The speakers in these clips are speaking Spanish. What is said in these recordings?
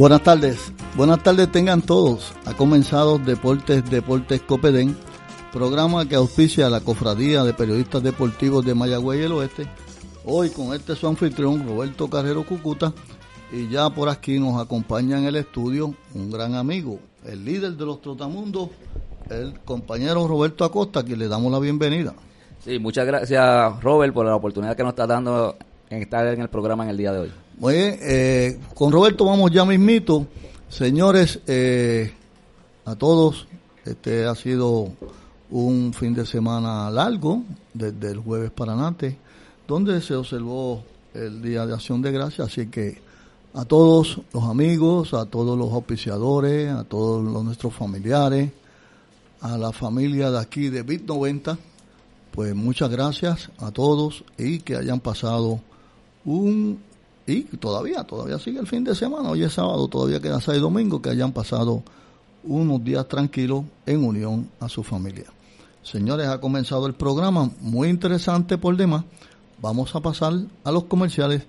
Buenas tardes, buenas tardes tengan todos. Ha comenzado Deportes Deportes Copedén, programa que auspicia la Cofradía de Periodistas Deportivos de Mayagüey y el Oeste. Hoy con este su anfitrión Roberto Carrero Cucuta y ya por aquí nos acompaña en el estudio un gran amigo, el líder de los Trotamundos, el compañero Roberto Acosta, que le damos la bienvenida. Sí, muchas gracias Robert por la oportunidad que nos está dando en estar en el programa en el día de hoy. Muy bien, eh, con Roberto vamos ya mismito. Señores, eh, a todos, este ha sido un fin de semana largo, desde el jueves para adelante, donde se observó el Día de Acción de Gracias, así que a todos los amigos, a todos los auspiciadores, a todos los, nuestros familiares, a la familia de aquí de Bit 90, pues muchas gracias a todos y que hayan pasado un y todavía, todavía sigue el fin de semana, hoy es sábado, todavía queda sábado domingo, que hayan pasado unos días tranquilos en unión a su familia. Señores, ha comenzado el programa, muy interesante por demás. Vamos a pasar a los comerciales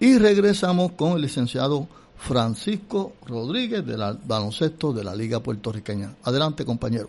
y regresamos con el licenciado Francisco Rodríguez del baloncesto de la Liga Puertorriqueña. Adelante, compañero.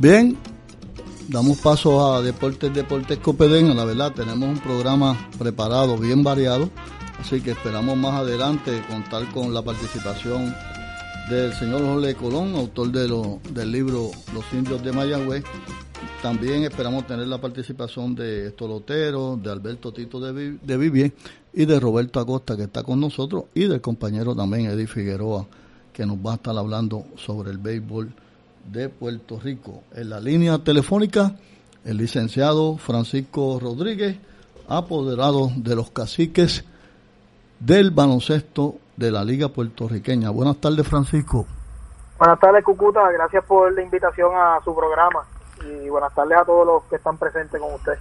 Bien, damos paso a Deportes Deportes Copedén. La verdad, tenemos un programa preparado, bien variado. Así que esperamos más adelante contar con la participación del señor Jorge Colón, autor de del libro Los indios de Mayagüez. También esperamos tener la participación de Estolotero, de Alberto Tito de, de Vivien y de Roberto Acosta, que está con nosotros, y del compañero también Eddie Figueroa, que nos va a estar hablando sobre el béisbol de Puerto Rico. En la línea telefónica, el licenciado Francisco Rodríguez, apoderado de los caciques del baloncesto de la Liga Puertorriqueña. Buenas tardes, Francisco. Buenas tardes, Cucuta. Gracias por la invitación a su programa y buenas tardes a todos los que están presentes con usted.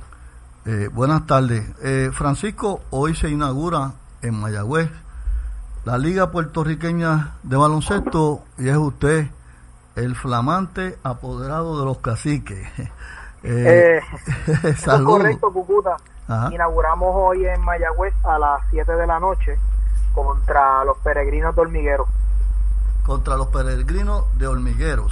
Eh, buenas tardes. Eh, Francisco, hoy se inaugura en Mayagüez la Liga Puertorriqueña de Baloncesto y es usted el flamante apoderado de los caciques. Eh, eh correcto, Cucuta. Inauguramos hoy en Mayagüez a las 7 de la noche contra los peregrinos de hormigueros. Contra los peregrinos de hormigueros.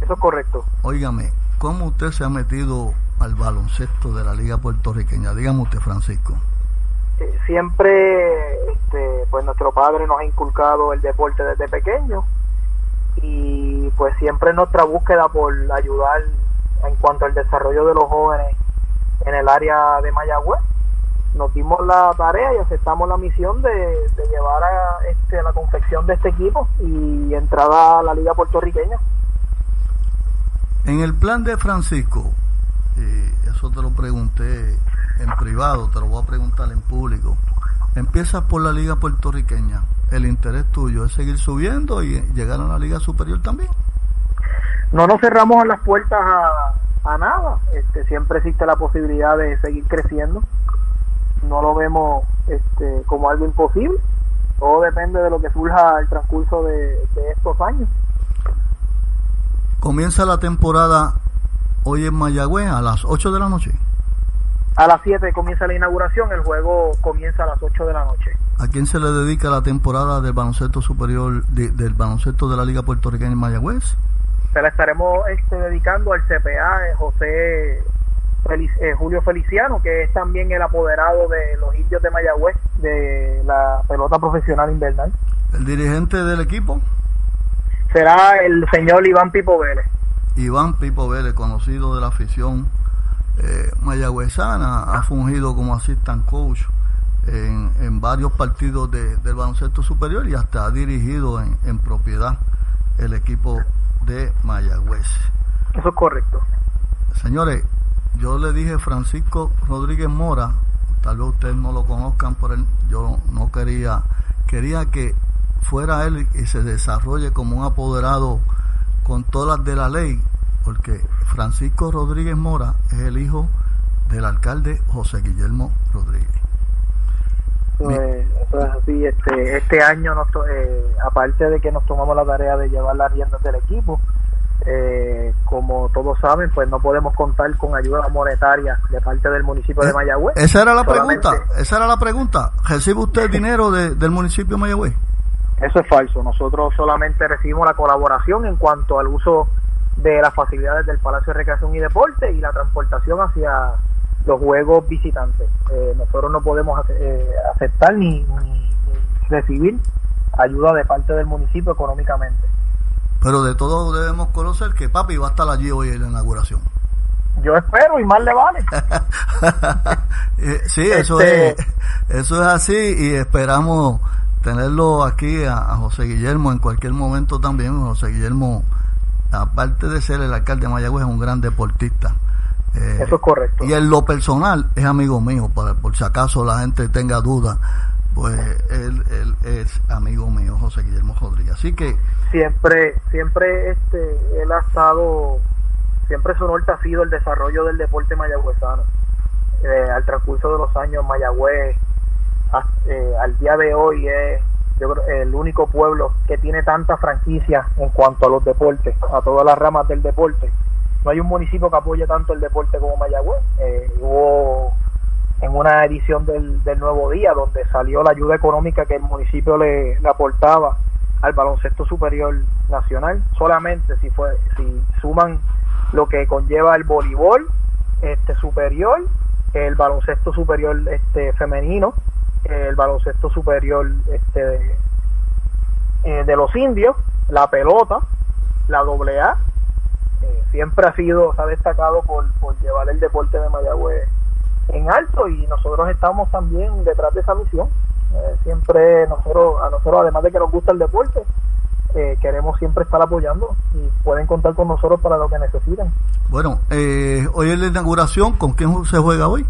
Eso es correcto. Óigame, ¿cómo usted se ha metido al baloncesto de la Liga Puertorriqueña? Dígame usted, Francisco. Siempre, este, pues nuestro padre nos ha inculcado el deporte desde pequeño y pues siempre nuestra búsqueda por ayudar en cuanto al desarrollo de los jóvenes en el área de Mayagüez nos dimos la tarea y aceptamos la misión de, llevar a, este, la confección de este equipo y entrada a la liga puertorriqueña. En el plan de Francisco, y eso te lo pregunté en privado, te lo voy a preguntar en público. Empiezas por la liga puertorriqueña. El interés tuyo es seguir subiendo y llegar a la liga superior también. No nos cerramos las puertas a, a nada. Este, siempre existe la posibilidad de seguir creciendo no lo vemos este, como algo imposible. Todo depende de lo que surja el transcurso de, estos años. Comienza la temporada hoy en Mayagüez a las 8 de la noche. A las 7 comienza la inauguración, el juego comienza a las 8 de la noche. ¿A quién se le dedica la temporada del baloncesto superior, del baloncesto de la Liga Puertorriqueña en Mayagüez? Se la estaremos este, dedicando al CPA José eh, Julio Feliciano, que es también el apoderado de los indios de Mayagüez, de la pelota profesional invernal. ¿El dirigente del equipo? Será el señor Iván Pipo Vélez. Iván Pipo Vélez, conocido de la afición eh, mayagüezana, ha fungido como assistant coach en, en varios partidos del baloncesto superior y hasta ha dirigido en, en propiedad el equipo de Mayagüez. Eso es correcto. Señores, yo le dije Francisco Rodríguez Mora, tal vez ustedes no lo conozcan por él, yo no quería, quería que fuera él y se desarrolle como un apoderado con todas las de la ley, porque Francisco Rodríguez Mora es el hijo del alcalde José Guillermo Rodríguez. Pues, eso es así, este, este año, eh, aparte de que nos tomamos la tarea de llevar las riendas del equipo, eh, como todos saben, pues no podemos contar con ayuda monetaria de parte del municipio de eh, Mayagüez. Esa era la pregunta, esa era la pregunta. ¿Recibe usted dinero del municipio de Mayagüez? Eso es falso. Nosotros solamente recibimos la colaboración en cuanto al uso de las facilidades del Palacio de Recreación y Deporte y la transportación hacia los juegos visitantes. Eh, nosotros no podemos eh, aceptar ni recibir ayuda de parte del municipio económicamente. Pero de todo debemos conocer que papi va a estar allí hoy en la inauguración. Yo espero y más le vale. Eh, sí, eso este es eso es así y esperamos tenerlo aquí a, José Guillermo en cualquier momento también. José Guillermo, aparte de ser el alcalde de Mayagüez, es un gran deportista. Eh, eso es correcto. Y en lo personal es amigo mío, para, por si acaso la gente tenga dudas pues él, él es amigo mío, José Guillermo Rodríguez. Así que... Siempre, siempre este, él ha estado, siempre su norte ha sido el desarrollo del deporte mayagüezano. Eh, al transcurso de los años, Mayagüez, eh, al día de hoy es yo creo, el único pueblo que tiene tanta franquicia en cuanto a los deportes, a todas las ramas del deporte. No hay un municipio que apoye tanto el deporte como Mayagüez. Eh, hubo en una edición del, del Nuevo Día, donde salió la ayuda económica que el municipio le, aportaba al baloncesto superior nacional, solamente si fue si suman lo que conlleva el voleibol este superior, el baloncesto superior este femenino, el baloncesto superior este eh, de los indios, la pelota, la doble A, eh, siempre ha sido, se ha destacado por, por llevar el deporte de Mayagüez en alto y nosotros estamos también detrás de esa misión. Eh, siempre nosotros, a nosotros además de que nos gusta el deporte, queremos siempre estar apoyando y pueden contar con nosotros para lo que necesiten. Bueno, eh, hoy es la inauguración, ¿con quién se juega hoy?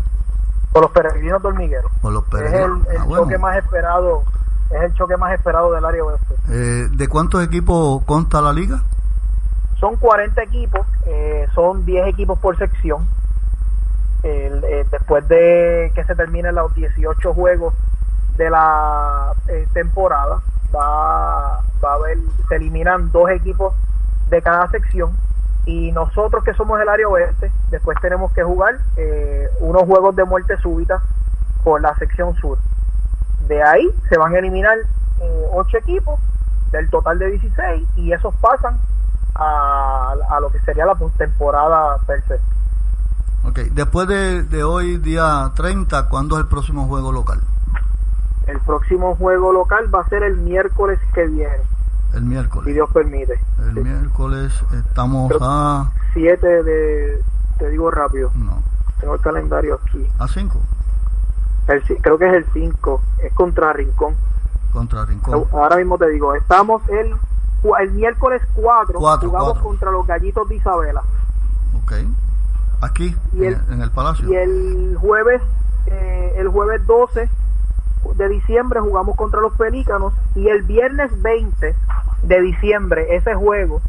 Con los peregrinos de Hormiguero. los Es el, ah, choque más esperado, es el choque más esperado del área oeste. ¿De cuántos equipos consta la liga? Son 40 equipos, son 10 equipos por sección eh, después de que se terminen los 18 juegos de la eh, temporada, va, va a haber, se eliminan dos equipos de cada sección Y nosotros que somos el área oeste, después tenemos que jugar eh, unos juegos de muerte súbita por la sección sur. De ahí se van a eliminar eh, ocho equipos del total de 16 y esos pasan a, a lo que sería la temporada per se. Ok, después de, de hoy, día 30, ¿cuándo es el próximo juego local? El próximo juego local va a ser el miércoles que viene. El miércoles. Si Dios permite. El Sí. miércoles estamos a... 7 de, te digo rápido, No, tengo el calendario aquí. a 5 El, ci- creo que es el 5, es contra Rincón. contra Rincón. Ahora mismo te digo, estamos el, el miércoles 4, Cuatro, jugamos cuatro. contra los Gallitos de Isabela. Ok. Aquí, Y en, el- en el Palacio. Y el jueves, eh, el jueves 12 de diciembre jugamos contra los Pelícanos. Y el viernes 20 de diciembre, ese juego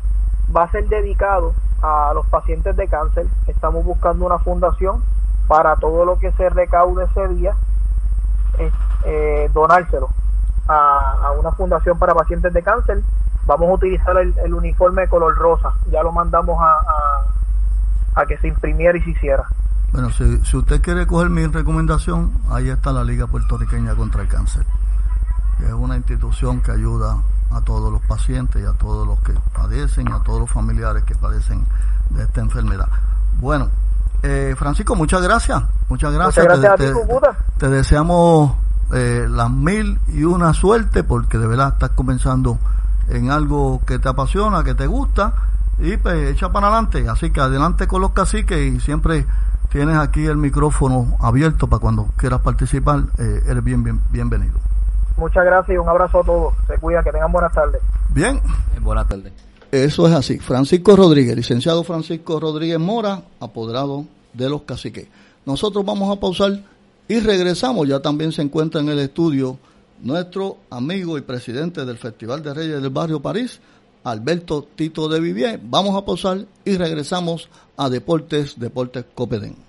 va a ser dedicado a los pacientes de cáncer. Estamos buscando una fundación para todo lo que se recaude ese día, eh, eh, donárselo a, una fundación para pacientes de cáncer. Vamos a utilizar el, uniforme de color rosa. Ya lo mandamos a, a que se imprimiera y se hiciera. Bueno, si, si usted quiere coger mi recomendación, ahí está la Liga Puertorriqueña contra el Cáncer. que Es una institución que ayuda a todos los pacientes y a todos los que padecen y a todos los familiares que padecen de esta enfermedad. Bueno, eh, Francisco, muchas gracias. Muchas gracias. Muchas gracias te, a ti, te- Cucuta. te deseamos eh, las mil y una suerte porque de verdad estás comenzando en algo que te apasiona, que te gusta y pues echa para adelante. Así que adelante con los caciques y siempre tienes aquí el micrófono abierto para cuando quieras participar. eh, eres bien, bien, bienvenido. Muchas gracias y un abrazo a todos. Se cuidan, que tengan buenas tardes. Bien, Eh, Buenas tardes. eso es así. Francisco Rodríguez, licenciado Francisco Rodríguez Mora, apoderado de los caciques. Nosotros vamos a pausar y regresamos. Ya también se encuentra en el estudio nuestro amigo y presidente del Festival de Reyes del Barrio París, Alberto Tito de Vivier. Vamos a pausar y regresamos a Deportes, Deportes Copedén.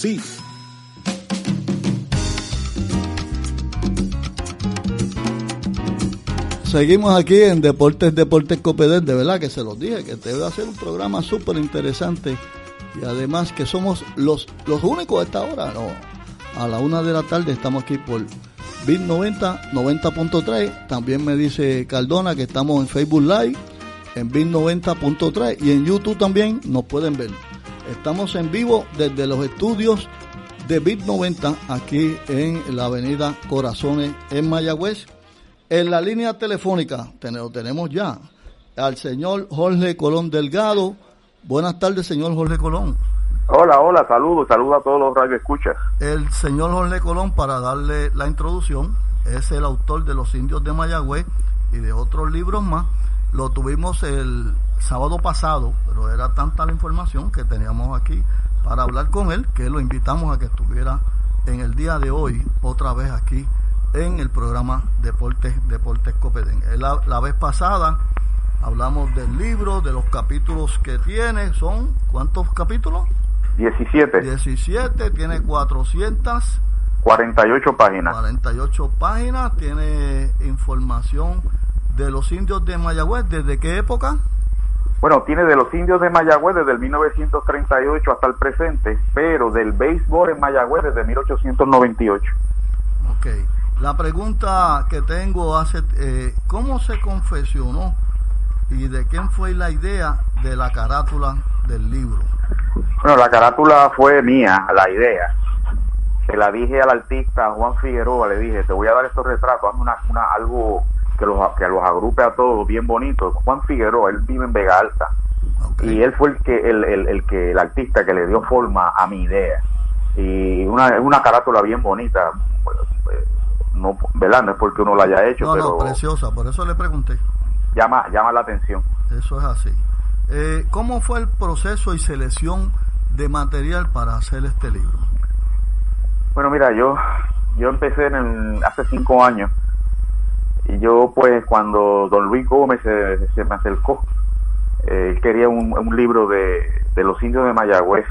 sí. Seguimos aquí en Deportes, Deportes Copedén, de verdad que se los dije, que te voy a hacer un programa súper interesante. Y además que somos los, los únicos a esta hora, no, a la una de la tarde estamos aquí por Bit 90, 90.3, también me dice Cardona que estamos en Facebook Live, en Bit 90.3 y en YouTube también nos pueden ver. Estamos en vivo desde los estudios de Bit 90 aquí en la avenida Corazones en Mayagüez. En la línea telefónica lo tenemos ya al señor Jorge Colón Delgado. Buenas tardes, señor Jorge Colón. Hola, hola, saludos, saludos a todos los radioescuchas. El señor Jorge Colón, para darle la introducción, es el autor de Los Indios de Mayagüez y de otros libros más. Lo tuvimos el sábado pasado, pero era tanta la información que teníamos aquí para hablar con él que lo invitamos a que estuviera en el día de hoy otra vez aquí en el programa Deportes Deportes Copedén. La, la vez pasada hablamos del libro, de los capítulos que tiene, son ¿cuántos capítulos? 17. 17, tiene 400. 48 páginas. 48 páginas, tiene información de los indios de Mayagüez, ¿desde qué época? Bueno, tiene de los indios de Mayagüez desde el 1938 hasta el presente, pero del béisbol en Mayagüez desde 1898. Ok. La pregunta que tengo hace, eh, ¿cómo se confesionó y de quién fue la idea de la carátula del libro? Bueno, la carátula fue mía, la idea. Se la dije al artista Juan Figueroa, le dije, te voy a dar estos retratos, hazme una, una, algo que los, que los agrupe a todos bien bonito. Juan Figueroa, él vive en Vega Alta. Y él fue el que el, el, el, que el artista que le dio forma a mi idea. Y una, una carátula bien bonita. No, ¿verdad? No es porque uno la haya hecho, no, pero no, preciosa, por eso le pregunté. Llama, llama la atención. Eso es así. Eh, ¿Cómo fue el proceso y selección de material para hacer este libro? Bueno, mira, yo yo empecé en el, hace cinco años y yo pues cuando don Luis Gómez se, se me acercó, eh, él quería un, un libro de, de, los indios de Mayagüez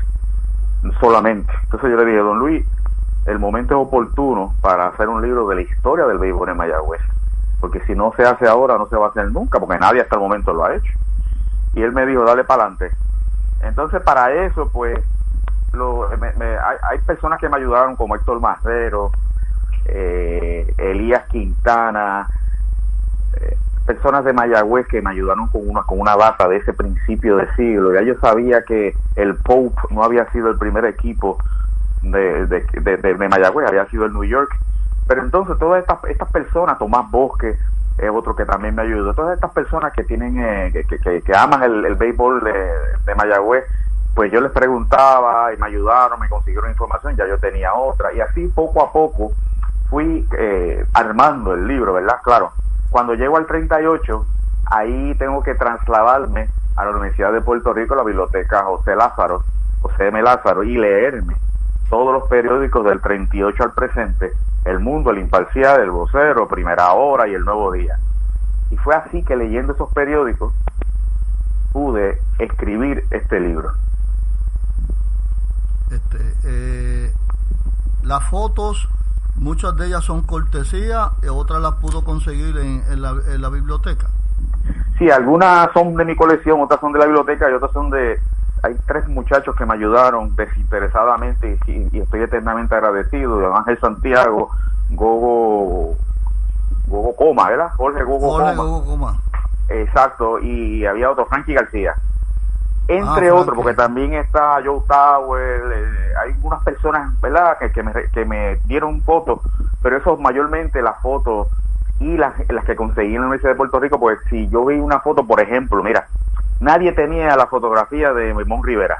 solamente. Entonces yo le dije, don Luis, el momento es oportuno para hacer un libro de la historia del béisbol en Mayagüez, porque si no se hace ahora no se va a hacer nunca, porque nadie hasta el momento lo ha hecho. Y él me dijo, dale para adelante. Entonces para eso pues lo, me, hay, hay, personas que me ayudaron como Héctor Marrero, eh, Elías Quintana, personas de Mayagüez que me ayudaron con una con una data de ese principio de siglo. Ya yo sabía que el Pope no había sido el primer equipo de, de, de, de Mayagüez, había sido el New York. Pero entonces todas estas, estas personas, Tomás Bosque, es otro que también me ayudó, todas estas personas que tienen eh, que, que, que, aman el, el béisbol de, de Mayagüez, pues yo les preguntaba y me ayudaron, me consiguieron información, ya yo tenía otra, y así poco a poco fui eh, armando el libro, ¿verdad? Claro, cuando llego al 38, ahí tengo que trasladarme a la Universidad de Puerto Rico, la biblioteca José Lázaro, José M. Lázaro, y leerme todos los periódicos del 38 al presente, El Mundo, El Imparcial, El Vocero, Primera Hora y El Nuevo Día. Y fue así que leyendo esos periódicos pude escribir este libro. Este, eh, las fotos, muchas de ellas son cortesía, y otras las pudo conseguir en, en, la, en, la, biblioteca. Sí, algunas son de mi colección, otras son de la biblioteca y otras son de... Hay tres muchachos que me ayudaron desinteresadamente y, y estoy eternamente agradecido. Ángel Santiago, Gogo, Gogo Coma, ¿verdad? Jorge Gogo Jorge Coma. Gogo Coma. Exacto, y había otro, Frankie García entre ah, otros, porque también está Joe Tower, eh, hay unas personas, ¿verdad?, que, que, me, que me dieron fotos, pero eso mayormente las fotos y las, las que conseguí en la Universidad de Puerto Rico, pues si yo vi una foto, por ejemplo, mira, nadie tenía la fotografía de Mon Rivera.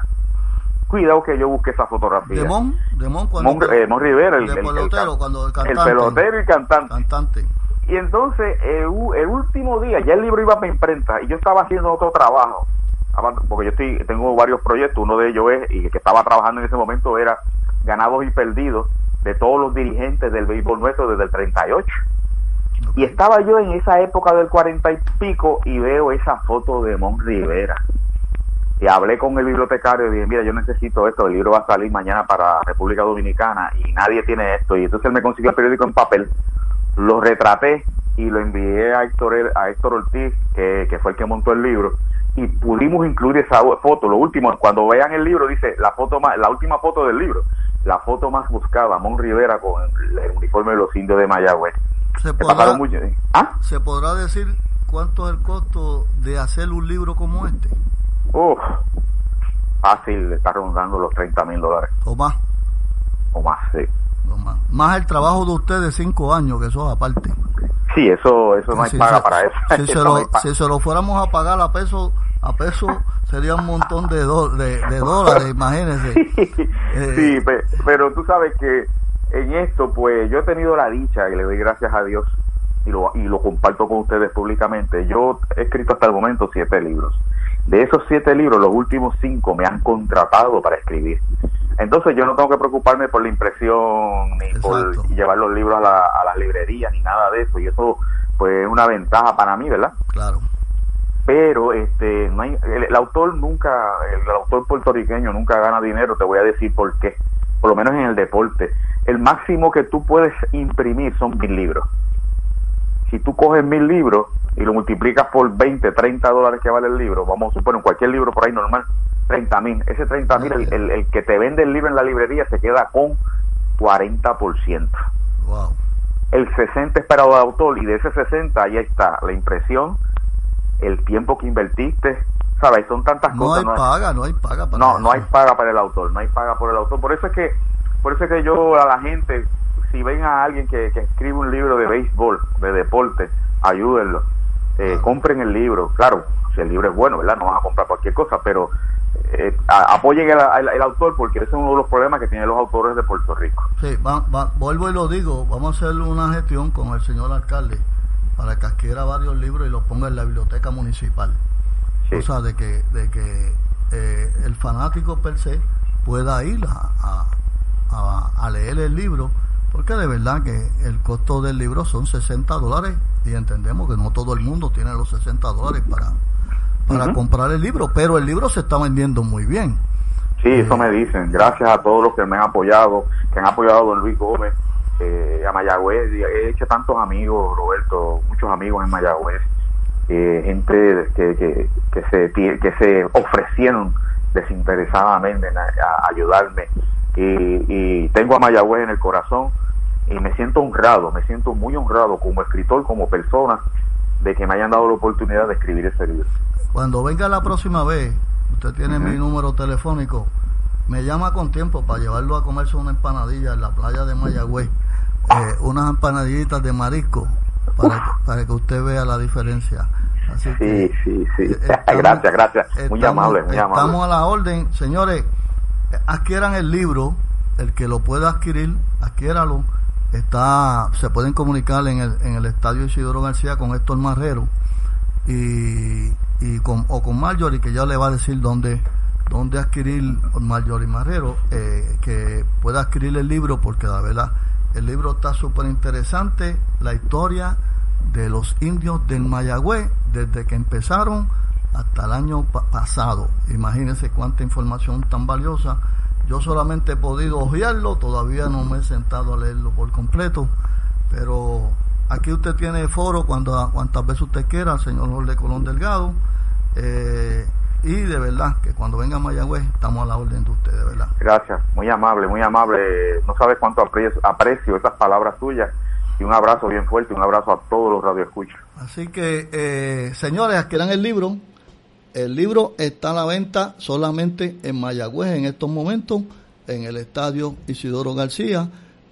Cuidado que yo busqué esa fotografía. ¿De Mon? ¿De Mon? Cuando Mon, eh, Mon Rivera, el, el, pelotero, el, cuando el cantante. El pelotero y cantante. cantante. Y entonces, el, el último día, ya el libro iba para imprenta y yo estaba haciendo otro trabajo porque yo estoy, tengo varios proyectos, uno de ellos es, y que estaba trabajando en ese momento, era ganados y perdidos de todos los dirigentes del béisbol nuestro desde el 38. Okay. Y estaba yo en esa época del 40 y pico y veo esa foto de Mon Rivera. Y hablé con el bibliotecario y dije, mira, yo necesito esto, el libro va a salir mañana para República Dominicana y nadie tiene esto. Y entonces él me consiguió el periódico en papel, lo retraté y lo envié a Héctor, a Héctor Ortiz, que, que fue el que montó el libro y pudimos incluir esa foto. Lo último, cuando vean el libro, dice la foto más, la última foto del libro, la foto más buscada, Mon Rivera con el uniforme de los indios de Mayagüez. ¿Se podrá, mucho, ¿Ah? ¿Se podrá decir cuánto es el costo de hacer un libro como este? Uf, fácil, está rondando los 30 mil dólares. ¿O más? O más, sí. Más. el trabajo de ustedes cinco años, que eso aparte. Sí, eso, eso no hay si paga se, para eso. Si se, lo, si se, lo, fuéramos a pagar a peso a peso sería un montón de, de, dólares, imagínense. Eh, sí, pero tú sabes que en esto, pues yo he tenido la dicha y le doy gracias a Dios y lo, y lo comparto con ustedes públicamente. Yo he escrito hasta el momento siete libros. De esos siete libros, los últimos cinco me han contratado para escribir. Entonces yo no tengo que preocuparme por la impresión ni por llevar los libros a la, a las librerías ni nada de eso. Y eso pues es una ventaja para mí, ¿verdad? Claro. Pero este no hay, el, autor nunca el, autor puertorriqueño nunca gana dinero te voy a decir por qué. Por lo menos en el deporte. El máximo que tú puedes imprimir son mil libros si tú coges mil libros y lo multiplicas por 20 30 dólares que vale el libro vamos a suponer cualquier libro por ahí normal 30 mil ese 30 mil el, el, que te vende el libro en la librería se queda con 40% wow. el 60 esperado de autor y de ese 60 ahí está la impresión el tiempo que invertiste, ¿sabes? Son tantas cosas. no Hay paga, no hay paga, para No, no hay paga para el autor, no hay paga por el autor. Por eso es que, por eso es que yo a la gente, si ven a alguien que, escribe un libro de béisbol, de deporte, ayúdenlo. Eh, compren el libro, claro, si el libro es bueno, ¿verdad? No van a comprar cualquier cosa, pero eh, apoyen el, autor porque ese es uno de los problemas que tienen los autores de Puerto Rico. Sí, vuelvo y lo digo, vamos a hacer una gestión con el señor alcalde para que adquiera varios libros y los ponga en la biblioteca municipal. O sea, de que, de que eh, el fanático per se pueda ir a, a, leer el libro, porque de verdad que el costo del libro son 60 dólares y entendemos que no todo el mundo tiene los 60 dólares para, para comprar el libro, pero el libro se está vendiendo muy bien. Sí, eso me dicen. Gracias a todos los que me han apoyado, que han apoyado a don Luis Gómez eh, a Mayagüez. He hecho tantos amigos, Roberto, muchos amigos en Mayagüez, eh, gente que, que, se, que se ofrecieron desinteresadamente a, ayudarme. Y, tengo a Mayagüez en el corazón y me siento honrado, me siento muy honrado como escritor, como persona, de que me hayan dado la oportunidad de escribir ese libro. Cuando venga la próxima vez, usted tiene mi número telefónico, me llama con tiempo para llevarlo a comerse una empanadilla en la playa de Mayagüez eh, unas empanadillitas de marisco para, para que usted vea la diferencia. Así sí, sí, sí. gracias, gracias. Muy amable, muy amable. Estamos a la orden. Señores, adquieran el libro. El que lo pueda adquirir, adquiéralo. Está, se pueden comunicar en el, en el estadio Isidoro García con Héctor Marrero y, y con, o con Marjorie, que ya le va a decir dónde, dónde adquirir Marjorie Marrero, eh, que pueda adquirir el libro porque la verdad el libro está súper interesante, la historia de los indios del Mayagüez desde que empezaron hasta el año pasado. Imagínense cuánta información tan valiosa. Yo solamente he podido hojearlo, todavía no me he sentado a leerlo por completo, pero aquí usted tiene foro cuando cuantas veces usted quiera, señor Jorge Colón Delgado. Eh, y de verdad que cuando venga a Mayagüez estamos a la orden de usted, de verdad. Gracias, muy amable, muy amable. No sabes cuánto aprecio, aprecio esas palabras tuyas y un abrazo bien fuerte, un abrazo a todos los radioescuchos. Así que, eh, señores, adquieran el libro. El libro está a la venta solamente en Mayagüez en estos momentos, en el estadio Isidoro García.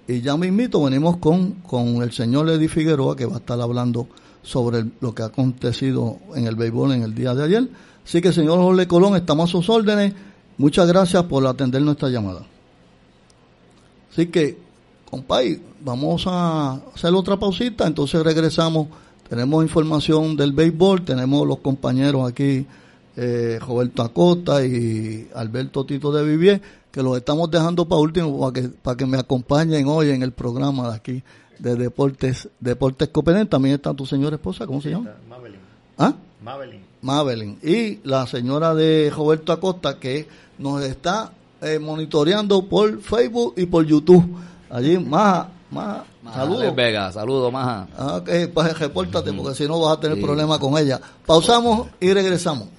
Y ya mismito venimos con, con el señor Eddie Figueroa, que va a estar hablando sobre lo que ha acontecido en el béisbol en el día de ayer. Así que, señor Jorge Colón, estamos a sus órdenes. Muchas gracias por atender nuestra llamada. Así que, compay, vamos a hacer otra pausita, entonces regresamos. Tenemos información del béisbol, tenemos los compañeros aquí, eh, Roberto Acosta y Alberto Tito de Vivier, que los estamos dejando para último para que, para que me acompañen hoy en el programa de aquí de Deportes Deportes Copenhague. También está tu señora esposa, ¿cómo se llama? Mabelin. ¿Ah? Mabelin. Mabelin. Y la señora de Roberto Acosta que nos está eh, monitoreando por Facebook y por YouTube. Allí, Maja, Maja, saludos. Vega, saludos, Maja. Ah, pues repórtate porque si no vas a tener problemas con ella. Pausamos y regresamos.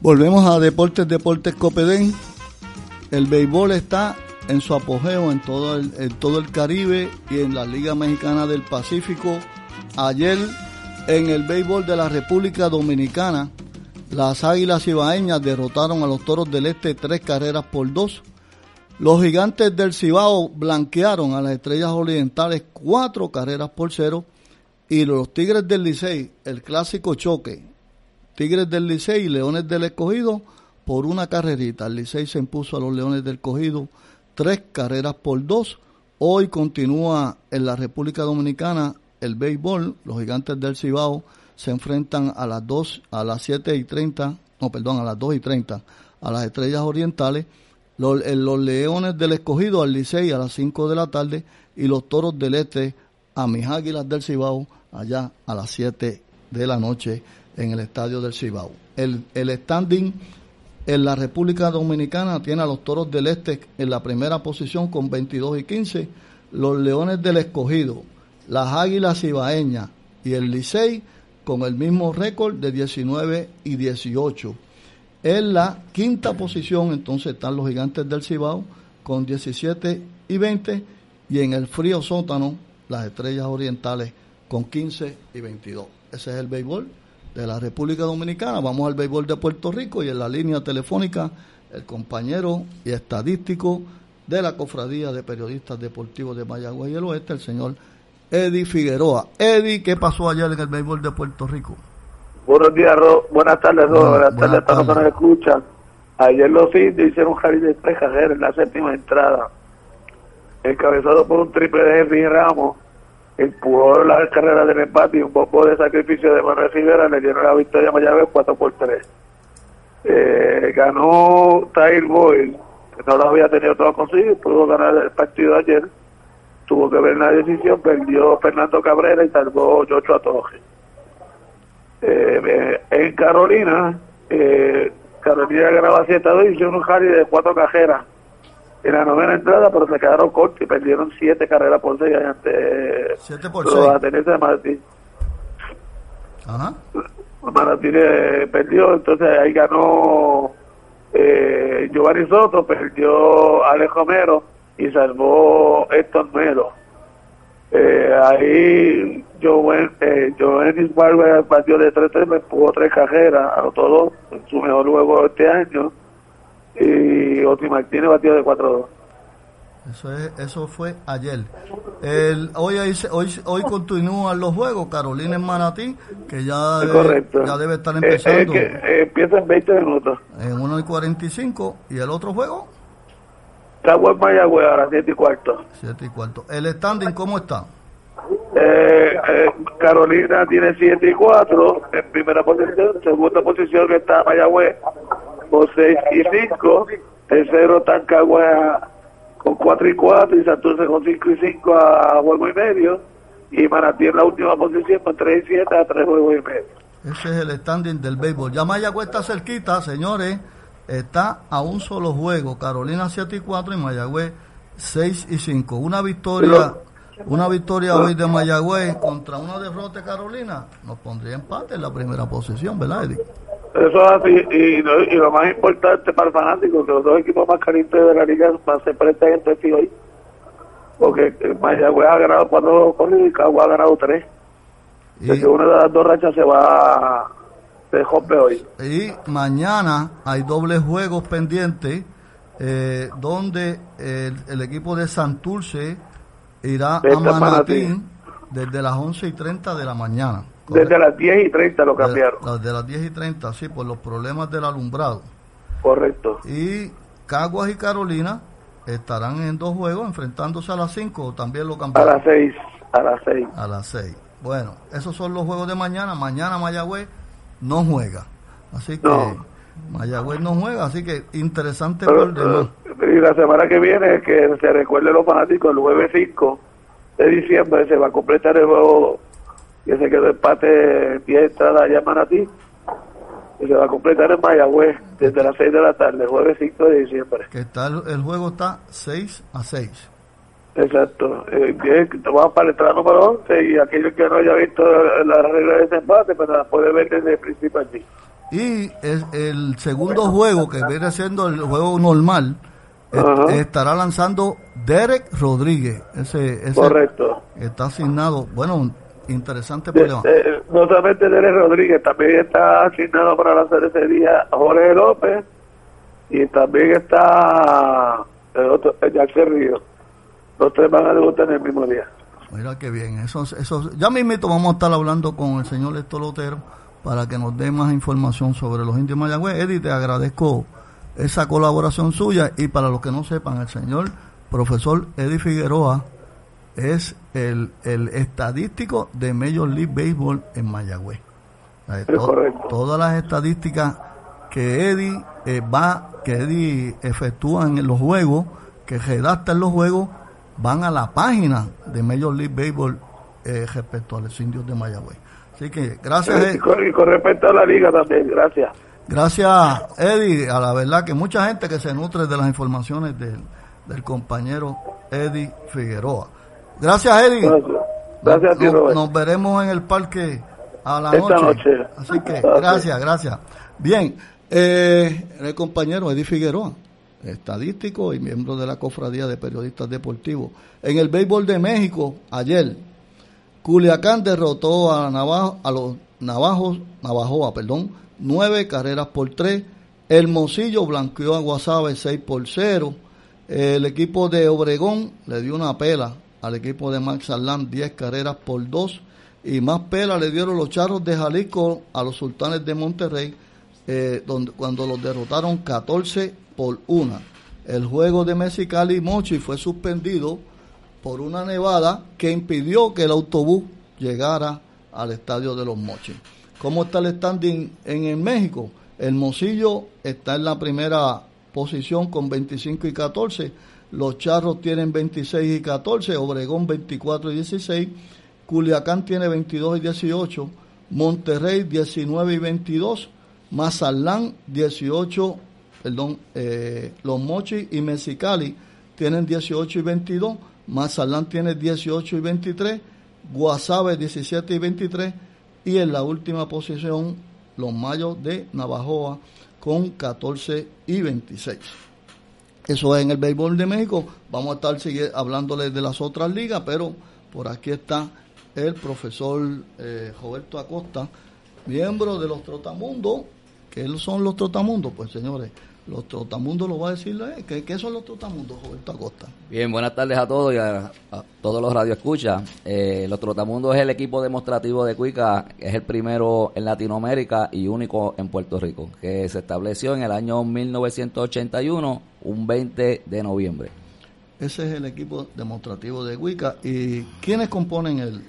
Volvemos a Deportes Deportes Copedén. El béisbol está en su apogeo en todo el, en todo el Caribe y en la Liga Mexicana del Pacífico. Ayer en el béisbol de la República Dominicana, las Águilas Ibaeñas derrotaron a los Toros del Este tres carreras por dos. Los gigantes del Cibao blanquearon a las Estrellas Orientales cuatro carreras por cero y los Tigres del Licey, el clásico choque, Tigres del Licey y Leones del Escogido por una carrerita. El Licey se impuso a los Leones del Escogido tres carreras por dos. Hoy continúa en la República Dominicana el béisbol. Los gigantes del Cibao se enfrentan a las dos, a las 7 y 30, no, perdón, a las 2 y 30 a las Estrellas Orientales. Los, los Leones del Escogido al Licey a las 5 de la tarde y los Toros del Este a mis Águilas del Cibao allá a las 7 de la noche en el estadio del Cibao. El, el standing en la República Dominicana tiene a los Toros del Este en la primera posición con 22 y 15, los Leones del Escogido, las Águilas Cibaeñas y el Licey con el mismo récord de 19 y 18. En la quinta posición entonces están los Gigantes del Cibao con 17 y 20 y en el frío sótano las Estrellas Orientales con 15 y 22. Ese es el béisbol de la República Dominicana. Vamos al béisbol de Puerto Rico y en la línea telefónica el compañero y estadístico de la Cofradía de Periodistas Deportivos de Mayagüez y el Oeste, el señor Eddie Figueroa. Eddie, ¿qué pasó ayer en el béisbol de Puerto Rico? Buenos días, Ro. buenas tardes, Ro. buenas, tardes a todos los que nos escuchan. Ayer los indios hicieron un jardín de tres cajeras en la séptima entrada, encabezado por un triple de Henry Ramos empujó la carrera del empate y un poco de sacrificio de Manuel Rivera le dieron la victoria a Mayagüez 4 por 3. Eh, ganó Tyler Boyle, que no lo había tenido todo consigo, pudo ganar el partido ayer, tuvo que ver la decisión, perdió Fernando Cabrera y salvó Joshua Torres. Eh, en Carolina, eh, Carolina ganaba 7 a 2 y hizo un jari de cuatro cajeras en la novena entrada, pero se quedaron cortos y perdieron siete carreras por seis ante ¿Siete por los atenienses de Martín. Ajá. Martínez perdió, entonces ahí ganó eh, Giovanni Soto, perdió Alejo Romero y salvó Héctor Melo. Eh, ahí Joven, eh, Giovanni Barber partió de 3-3, me empujó tres carreras, anotó dos en su mejor juego este año y Oti Martínez batió de 4-2. Eso es, eso fue ayer. El, hoy, hoy hoy continúan los juegos. Carolina en Manatí, que ya debe, ya debe estar empezando. empieza en 20 minutos. En 1 y 45. ¿Y el otro juego? Cagua en Mayagüez a las 7 y cuarto. 7 y cuarto. ¿El standing cómo está? Eh, eh, Carolina tiene 7 y 4 en primera posición. Segunda posición está Mayagüez con 6 y 5. Tercero está Cagua con 4 y 4 y Santurce con 5 y 5 a juego y medio. Y Manatí en la última posición con 3 y 7 a 3 juegos y medio. Ese es el standing del béisbol. Ya Mayagüez está cerquita, señores está a un solo juego, Carolina 7 y 4 y Mayagüez 6 y 5. Una victoria una victoria hoy de Mayagüez contra una derrota de Carolina nos pondría empate en la primera posición, ¿verdad, Eddie? Eso es así, y, lo más importante para el fanático, que los dos equipos más calientes de la liga se prestan entre sí hoy. Porque Mayagüez ha ganado cuatro con y Cagua ha ganado tres. Y, una de las dos rachas se va hoy. Y mañana hay dobles juegos pendientes eh, donde el, equipo de Santurce irá a Manatín desde las 11 y 30 de la mañana. Desde las 10 y 30 lo cambiaron. Desde, las 10 y 30, sí, por los problemas del alumbrado. Correcto. Y Caguas y Carolina estarán en dos juegos enfrentándose a las 5 o también lo cambiaron. A las 6, a las 6. A las 6. Bueno, esos son los juegos de mañana. Mañana Mayagüez no juega. Así que Mayagüez no juega, así que interesante por demás. Y la semana que viene, que se recuerde los fanáticos, el jueves 5 de diciembre se va a completar el juego que se quedó empate 10 entradas allá en Manatí. Y se va a completar en Mayagüez desde las 6 de la tarde, el jueves 5 de diciembre. Que está el, juego está 6 a 6. Exacto. Eh, vamos para el entrada número 11 y aquellos que no haya visto la regla de ese empate, pues la puede ver desde el principio allí. Y el segundo juego, que viene siendo el juego normal, estará lanzando Derek Rodríguez. Ese, Correcto. Está asignado, bueno, interesante problema. Eh, no solamente Derek Rodríguez, también está asignado para lanzar ese día Jorge López y también está el otro, Jackson Río. Los tres van a debutar en el mismo día. Mira qué bien. Eso, eso, ya mismito vamos a estar hablando con el señor Héctor Lotero para que nos dé más información sobre los indios Mayagüez. Eddie, te agradezco esa colaboración suya y para los que no sepan, el señor profesor Eddie Figueroa es el, el estadístico de Major League Baseball en Mayagüez. todas las estadísticas que Eddie eh, va, que Eddie efectúa en los juegos, que redacta en los juegos, van a la página de Major League Baseball eh, respecto a los indios de Mayagüez. Así que gracias. Y con, respecto a la liga también, gracias. Gracias, Eddie. A la verdad que mucha gente que se nutre de las informaciones del, del compañero Eddie Figueroa. Gracias, Eddie. Gracias, nos, veremos en el parque a la noche. Así que gracias, gracias. Bien, eh, el compañero Eddie Figueroa estadístico y miembro de la Cofradía de Periodistas Deportivos. En el béisbol de México, ayer, Culiacán derrotó a, Navajo, a los Navajos, Navajoa, perdón, nueve carreras por tres. Hermosillo blanqueó a Guasave 6 por 0. El equipo de Obregón le dio una pela al equipo de Max Arlán 10 carreras por 2. Y más pela le dieron los charros de Jalisco a los sultanes de Monterrey eh, donde, cuando los derrotaron 14 por una. El juego de Mexicali y Mochi fue suspendido por una nevada que impidió que el autobús llegara al estadio de los Mochis. ¿Cómo está el standing en, México? El Mocillo está en la primera posición con 25 y 14. Los Charros tienen 26 y 14. Obregón 24 y 16. Culiacán tiene 22 y 18. Monterrey 19 y 22. Mazalán 18 perdón, eh, Los Mochis y Mexicali tienen 18 y 22, Mazalán tiene 18 y 23, Guasave 17 y 23 y en la última posición los Mayos de Navajoa con 14 y 26. Eso es en el béisbol de México. Vamos a estar sigue, hablándoles de las otras ligas, pero por aquí está el profesor eh, Roberto Acosta, miembro de los Trotamundos. ¿Qué son los Trotamundos? Pues señores, los trotamundos lo va a decir ¿eh? ¿Qué, ¿Qué, son los trotamundos, Roberto Acosta? Bien, buenas tardes a todos y a, todos los radioescuchas. Eh, los trotamundos es el equipo demostrativo de Cuica, es el primero en Latinoamérica y único en Puerto Rico, que se estableció en el año 1981, un 20 de noviembre. Ese es el equipo demostrativo de Wicca. ¿Y quiénes componen el,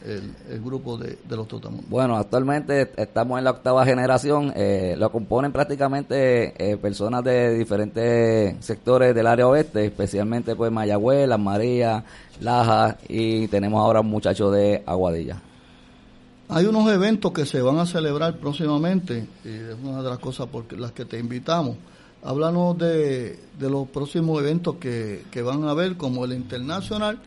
el, grupo de, los Totamundos? Bueno, actualmente estamos en la octava generación. Eh, lo componen prácticamente eh, personas de diferentes sectores del área oeste, especialmente pues Mayagüez, Las Marías, Laja y tenemos ahora un muchacho de Aguadilla. Hay unos eventos que se van a celebrar próximamente y es una de las cosas por las que te invitamos Háblanos de, los próximos eventos que, van a haber, como el International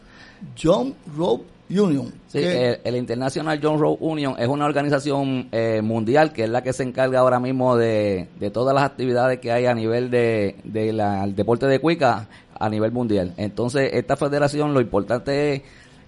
John Rope Union. Sí, el, International John Rope Union es una organización eh, mundial que es la que se encarga ahora mismo de, todas las actividades que hay a nivel de, del deporte de cuica a nivel mundial. Entonces, esta federación lo importante es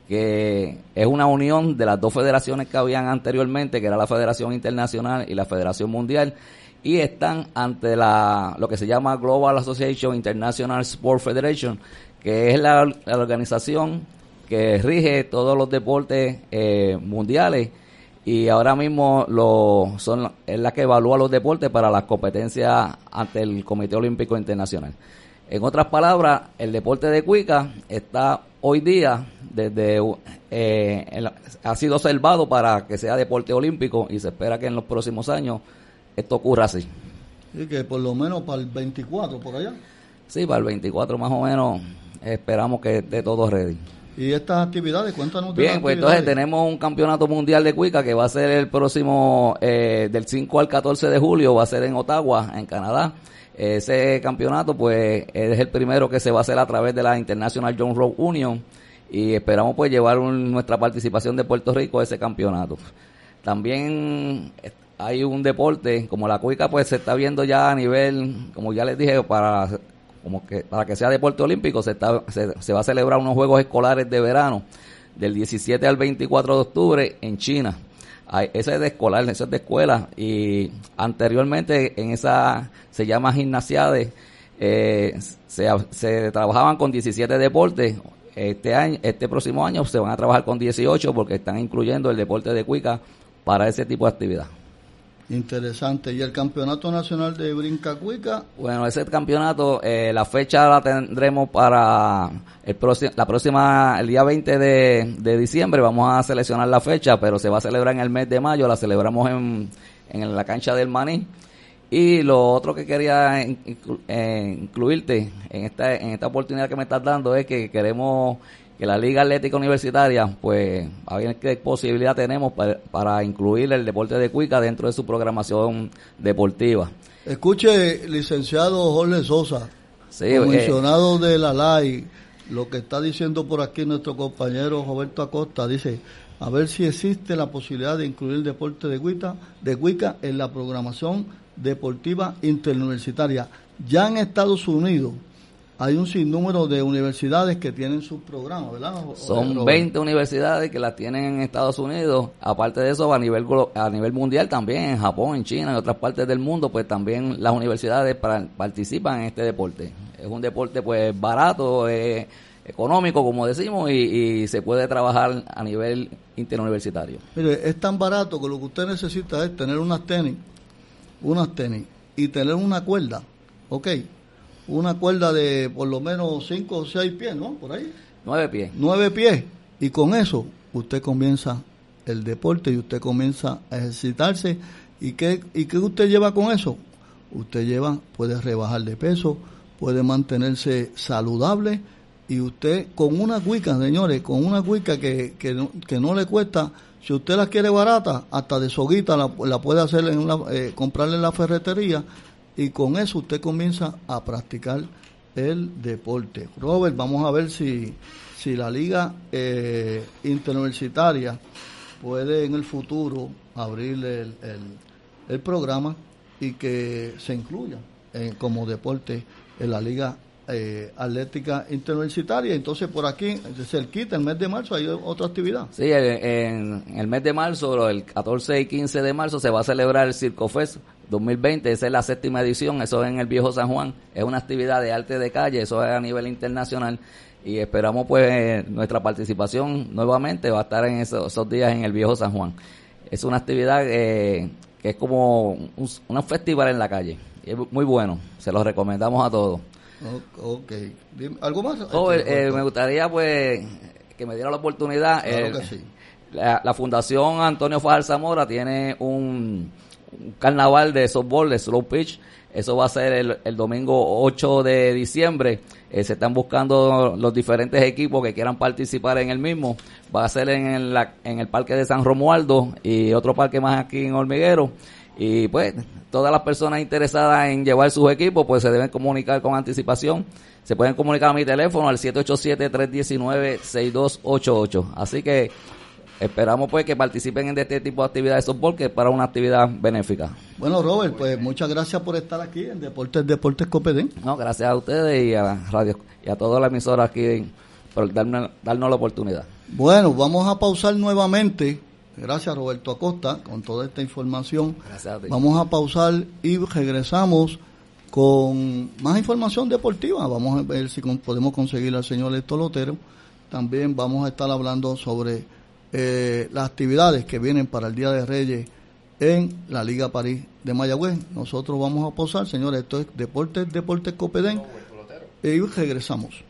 que es una unión de las dos federaciones que habían anteriormente, que era la Federación Internacional y la Federación Mundial, y están ante la lo que se llama Global Association International Sport Federation, que es la, organización que rige todos los deportes eh, mundiales y ahora mismo lo, son, es la que evalúa los deportes para las competencias ante el Comité Olímpico Internacional. En otras palabras, el deporte de cuica está hoy día desde eh, ha sido observado para que sea deporte olímpico y se espera que en los próximos años esto ocurra así. Y que por lo menos para el 24, por allá. Sí, para el 24 más o menos esperamos que esté todo ready. ¿Y estas actividades? Cuéntanos Bien, pues entonces tenemos un campeonato mundial de Cuica que va a ser el próximo, eh, del 5 al 14 de julio, va a ser en Ottawa, en Canadá. Ese campeonato, pues, es el primero que se va a hacer a través de la International John Road Union y esperamos, pues, llevar nuestra participación de Puerto Rico a ese campeonato. También hay un deporte como la cuica pues se está viendo ya a nivel como ya les dije para como que para que sea deporte olímpico se está se, va a celebrar unos juegos escolares de verano del 17 al 24 de octubre en China. Ese es de escolar ese es de escuela. Y anteriormente en esa se llama gimnasiades eh, se, se trabajaban con 17 deportes. Este año este próximo año se van a trabajar con 18 porque están incluyendo el deporte de cuica para ese tipo de actividad Interesante. ¿Y el Campeonato Nacional de Brincacuica? Bueno, ese campeonato, eh, la fecha la tendremos para el la próxima, el día 20 de, diciembre. Vamos a seleccionar la fecha, pero se va a celebrar en el mes de mayo. La celebramos en, en la cancha del Maní. Y lo otro que quería eh, incluirte en esta, en esta oportunidad que me estás dando es que queremos que la Liga Atlética Universitaria, pues, a ver qué posibilidad tenemos para, incluir el deporte de cuica dentro de su programación deportiva. Escuche, licenciado Jorge Sosa, sí, comisionado de la LAI, lo que está diciendo por aquí nuestro compañero Roberto Acosta, dice, a ver si existe la posibilidad de incluir el deporte de cuica, de cuica en la programación deportiva interuniversitaria. Ya en Estados Unidos, hay un sinnúmero de universidades que tienen sus programas, ¿verdad? Son 20 universidades que las tienen en Estados Unidos. Aparte de eso, a nivel a nivel mundial también, en Japón, en China, en otras partes del mundo, pues también las universidades participan en este deporte. Es un deporte pues barato, económico, como decimos, y, se puede trabajar a nivel interuniversitario. Mire, es tan barato que lo que usted necesita es tener unas tenis, unas tenis, y tener una cuerda, ¿ok? Una cuerda de por lo menos 5 o 6 pies, ¿no? Por ahí. 9 pies. 9 pies. Y con eso usted comienza el deporte y usted comienza a ejercitarse. ¿Y qué, ¿Y qué usted lleva con eso? Usted lleva, puede rebajar de peso, puede mantenerse saludable y usted con una cuica, señores, con una cuica que, que, no, que no le cuesta, si usted la quiere barata, hasta de soguita la, la puede hacer en una, eh, comprarle en la ferretería y con eso usted comienza a practicar el deporte. Robert, vamos a ver si, si la liga eh, interuniversitaria puede en el futuro abrir el, el, programa y que se incluya eh, como deporte en la liga eh, atlética interuniversitaria. Entonces, por aquí, cerquita, el mes de marzo, hay otra actividad. Sí, en, el mes de marzo, el 14 y 15 de marzo, se va a celebrar el Circo Fest 2020. Esa es la séptima edición, eso es en el Viejo San Juan. Es una actividad de arte de calle, eso es a nivel internacional. Y esperamos pues nuestra participación nuevamente va a estar en esos, días en el Viejo San Juan. Es una actividad eh, que es como un, festival en la calle. es muy bueno, se lo recomendamos a todos. Ok. ¿Algo más? Oh, eh, me gustaría pues que me diera la oportunidad. Claro que sí la, Fundación Antonio Fajar Zamora tiene un, carnaval de softball, de slow pitch. Eso va a ser el, el domingo 8 de diciembre. Eh, se están buscando los diferentes equipos que quieran participar en el mismo. Va a ser en el, en el Parque de San Romualdo y otro parque más aquí en Hormiguero. Y pues todas las personas interesadas en llevar sus equipos pues se deben comunicar con anticipación. Se pueden comunicar a mi teléfono al 787-319-6288. Así que esperamos pues que participen en este tipo de actividades de softball que es para una actividad benéfica. Bueno, Robert, pues muchas gracias por estar aquí en Deportes Deportes Copedén. No, gracias a ustedes y a Radio y a toda la emisora aquí por darnos la oportunidad. Bueno, vamos a pausar nuevamente. Gracias Roberto Acosta con toda esta información. Gracias Vamos a pausar y regresamos con más información deportiva. Vamos a ver si podemos conseguir al señor Héctor Lotero. También vamos a estar hablando sobre eh, las actividades que vienen para el Día de Reyes en la Liga París de Mayagüez. Nosotros vamos a posar, señores, esto es Deportes, Deportes Copedén. Y regresamos.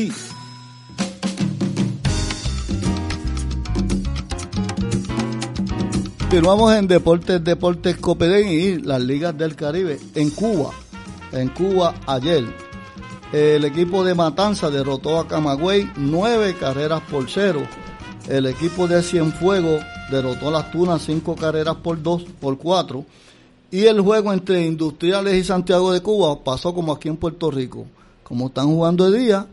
Continuamos en Deportes, Deportes Copedén y las ligas del Caribe. En Cuba, en Cuba ayer, el equipo de Matanza derrotó a Camagüey nueve carreras por cero. El equipo de Cienfuegos derrotó a Las Tunas cinco carreras por dos, por cuatro. Y el juego entre Industriales y Santiago de Cuba pasó como aquí en Puerto Rico. Como están jugando de día,